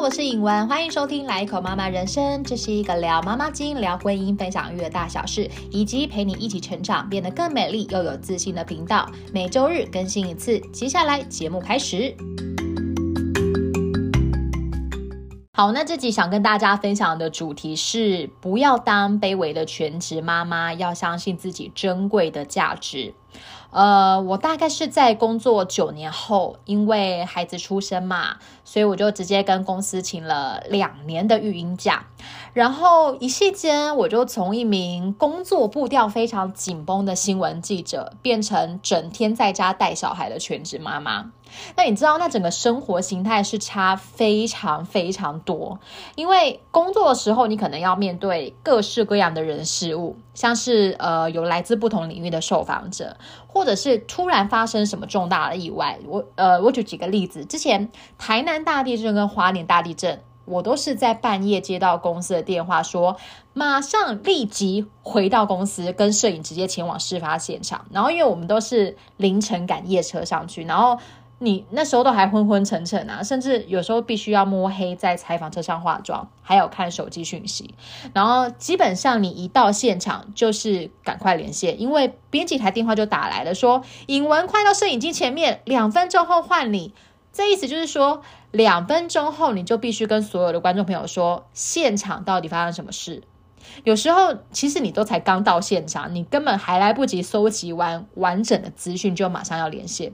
我是颖文，欢迎收听《来一口妈妈人生》，这是一个聊妈妈经、聊婚姻、分享育儿大小事，以及陪你一起成长，变得更美丽又有自信的频道。每周日更新一次。接下来节目开始。好，那这集想跟大家分享的主题是：不要当卑微的全职妈妈，要相信自己珍贵的价值。呃，我大概是在工作九年后，因为孩子出生嘛，所以我就直接跟公司请了两年的育婴假，然后一夕间我就从一名工作步调非常紧绷的新闻记者，变成整天在家带小孩的全职妈妈。那你知道，那整个生活形态是差非常非常多。因为工作的时候，你可能要面对各式各样的人事物，像是呃有来自不同领域的受访者，或者是突然发生什么重大的意外。我呃，我举几个例子，之前台南大地震跟花莲大地震，我都是在半夜接到公司的电话，说马上立即回到公司，跟摄影直接前往事发现场。然后因为我们都是凌晨赶夜车上去，然后。你那时候都还昏昏沉沉啊，甚至有时候必须要摸黑在采访车上化妆，还有看手机讯息。然后基本上你一到现场就是赶快连线，因为编辑台电话就打来了，说尹文快到摄影机前面，两分钟后换你。这意思就是说，两分钟后你就必须跟所有的观众朋友说现场到底发生什么事。有时候其实你都才刚到现场，你根本还来不及搜集完完整的资讯，就马上要连线。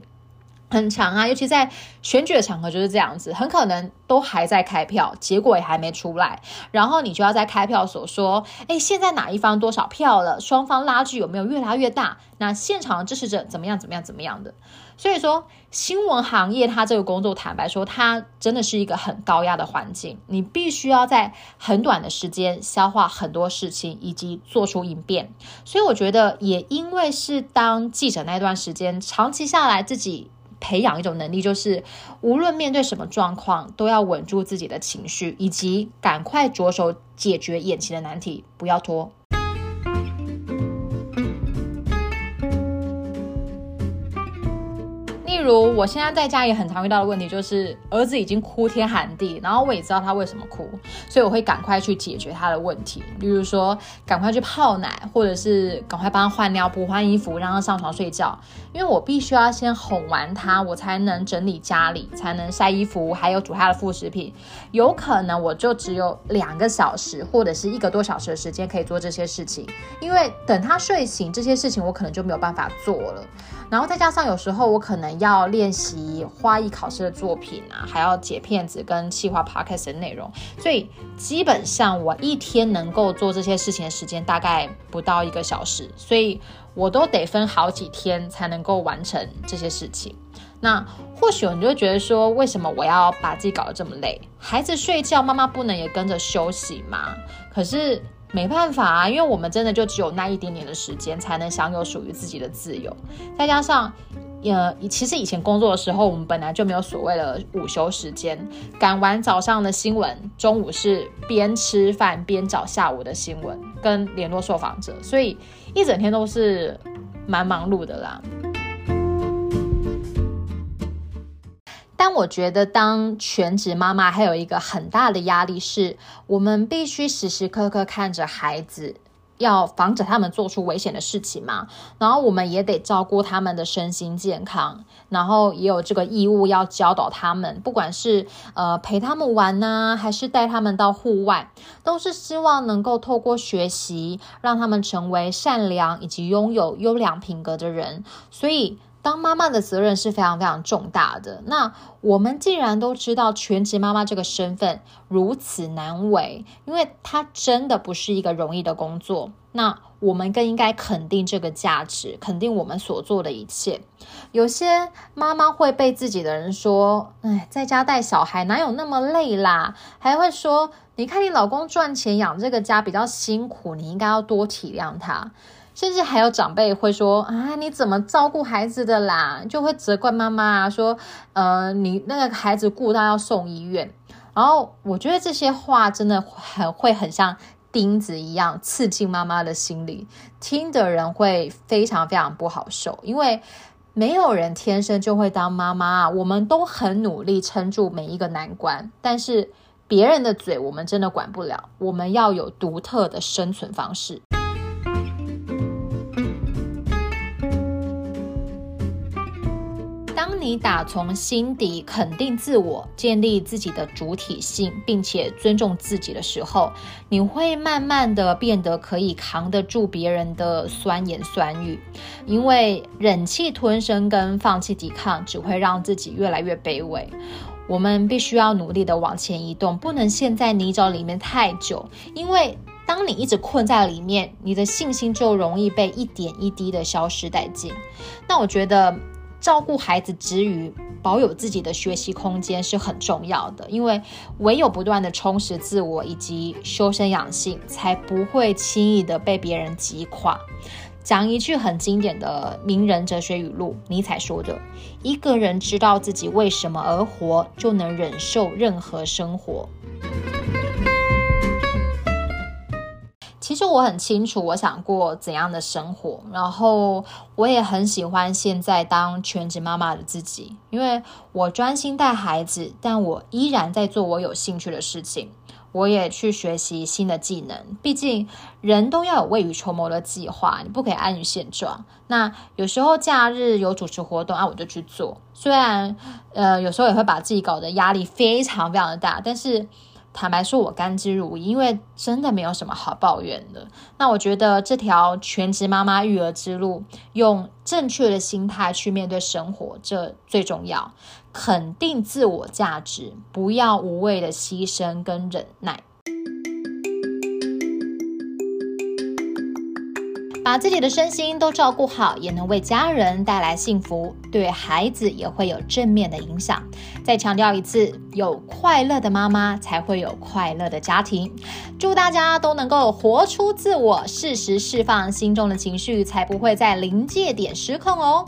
很长啊，尤其在选举的场合就是这样子，很可能都还在开票，结果也还没出来，然后你就要在开票所说，哎，现在哪一方多少票了？双方拉锯有没有越拉越大？那现场的支持者怎么样？怎么样？怎么样的？所以说，新闻行业它这个工作，坦白说，它真的是一个很高压的环境，你必须要在很短的时间消化很多事情，以及做出应变。所以我觉得，也因为是当记者那段时间，长期下来自己。培养一种能力，就是无论面对什么状况，都要稳住自己的情绪，以及赶快着手解决眼前的难题，不要拖。如我现在在家也很常遇到的问题，就是儿子已经哭天喊地，然后我也知道他为什么哭，所以我会赶快去解决他的问题，比如说赶快去泡奶，或者是赶快帮他换尿布、换衣服，让他上床睡觉。因为我必须要先哄完他，我才能整理家里，才能晒衣服，还有煮他的副食品。有可能我就只有两个小时或者是一个多小时的时间可以做这些事情，因为等他睡醒，这些事情我可能就没有办法做了。然后再加上有时候我可能要要练习花艺考试的作品啊，还要解片子跟企划 podcast 的内容，所以基本上我一天能够做这些事情的时间大概不到一个小时，所以我都得分好几天才能够完成这些事情。那或许你就觉得说，为什么我要把自己搞得这么累？孩子睡觉，妈妈不能也跟着休息吗？可是。没办法啊，因为我们真的就只有那一点点的时间，才能享有属于自己的自由。再加上，呃，其实以前工作的时候，我们本来就没有所谓的午休时间，赶完早上的新闻，中午是边吃饭边找下午的新闻，跟联络受访者，所以一整天都是蛮忙碌的啦。但我觉得，当全职妈妈还有一个很大的压力，是我们必须时时刻刻看着孩子，要防止他们做出危险的事情嘛。然后我们也得照顾他们的身心健康，然后也有这个义务要教导他们，不管是呃陪他们玩呐，还是带他们到户外，都是希望能够透过学习，让他们成为善良以及拥有优良品格的人。所以。当妈妈的责任是非常非常重大的。那我们既然都知道全职妈妈这个身份如此难为，因为它真的不是一个容易的工作。那我们更应该肯定这个价值，肯定我们所做的一切。有些妈妈会被自己的人说：“哎，在家带小孩哪有那么累啦？”还会说：“你看你老公赚钱养这个家比较辛苦，你应该要多体谅他。”甚至还有长辈会说啊，你怎么照顾孩子的啦？就会责怪妈妈啊，说呃，你那个孩子顾到要送医院。然后我觉得这些话真的很会很像钉子一样刺进妈妈的心里，听的人会非常非常不好受。因为没有人天生就会当妈妈，我们都很努力撑住每一个难关，但是别人的嘴我们真的管不了，我们要有独特的生存方式。当你打从心底肯定自我，建立自己的主体性，并且尊重自己的时候，你会慢慢的变得可以扛得住别人的酸言酸语。因为忍气吞声跟放弃抵抗，只会让自己越来越卑微。我们必须要努力的往前移动，不能陷在泥沼里面太久。因为当你一直困在里面，你的信心就容易被一点一滴的消失殆尽。那我觉得。照顾孩子之余，保有自己的学习空间是很重要的，因为唯有不断的充实自我以及修身养性，才不会轻易的被别人击垮。讲一句很经典的名人哲学语录，尼采说的：“一个人知道自己为什么而活，就能忍受任何生活。”其实我很清楚，我想过怎样的生活，然后我也很喜欢现在当全职妈妈的自己，因为我专心带孩子，但我依然在做我有兴趣的事情，我也去学习新的技能。毕竟人都要有未雨绸缪的计划，你不可以安于现状。那有时候假日有主持活动啊，我就去做，虽然呃有时候也会把自己搞得压力非常非常的大，但是。坦白说，我甘之如饴，因为真的没有什么好抱怨的。那我觉得这条全职妈妈育儿之路，用正确的心态去面对生活，这最重要。肯定自我价值，不要无谓的牺牲跟忍耐。把自己的身心都照顾好，也能为家人带来幸福，对孩子也会有正面的影响。再强调一次，有快乐的妈妈才会有快乐的家庭。祝大家都能够活出自我，适时释放心中的情绪，才不会在临界点失控哦。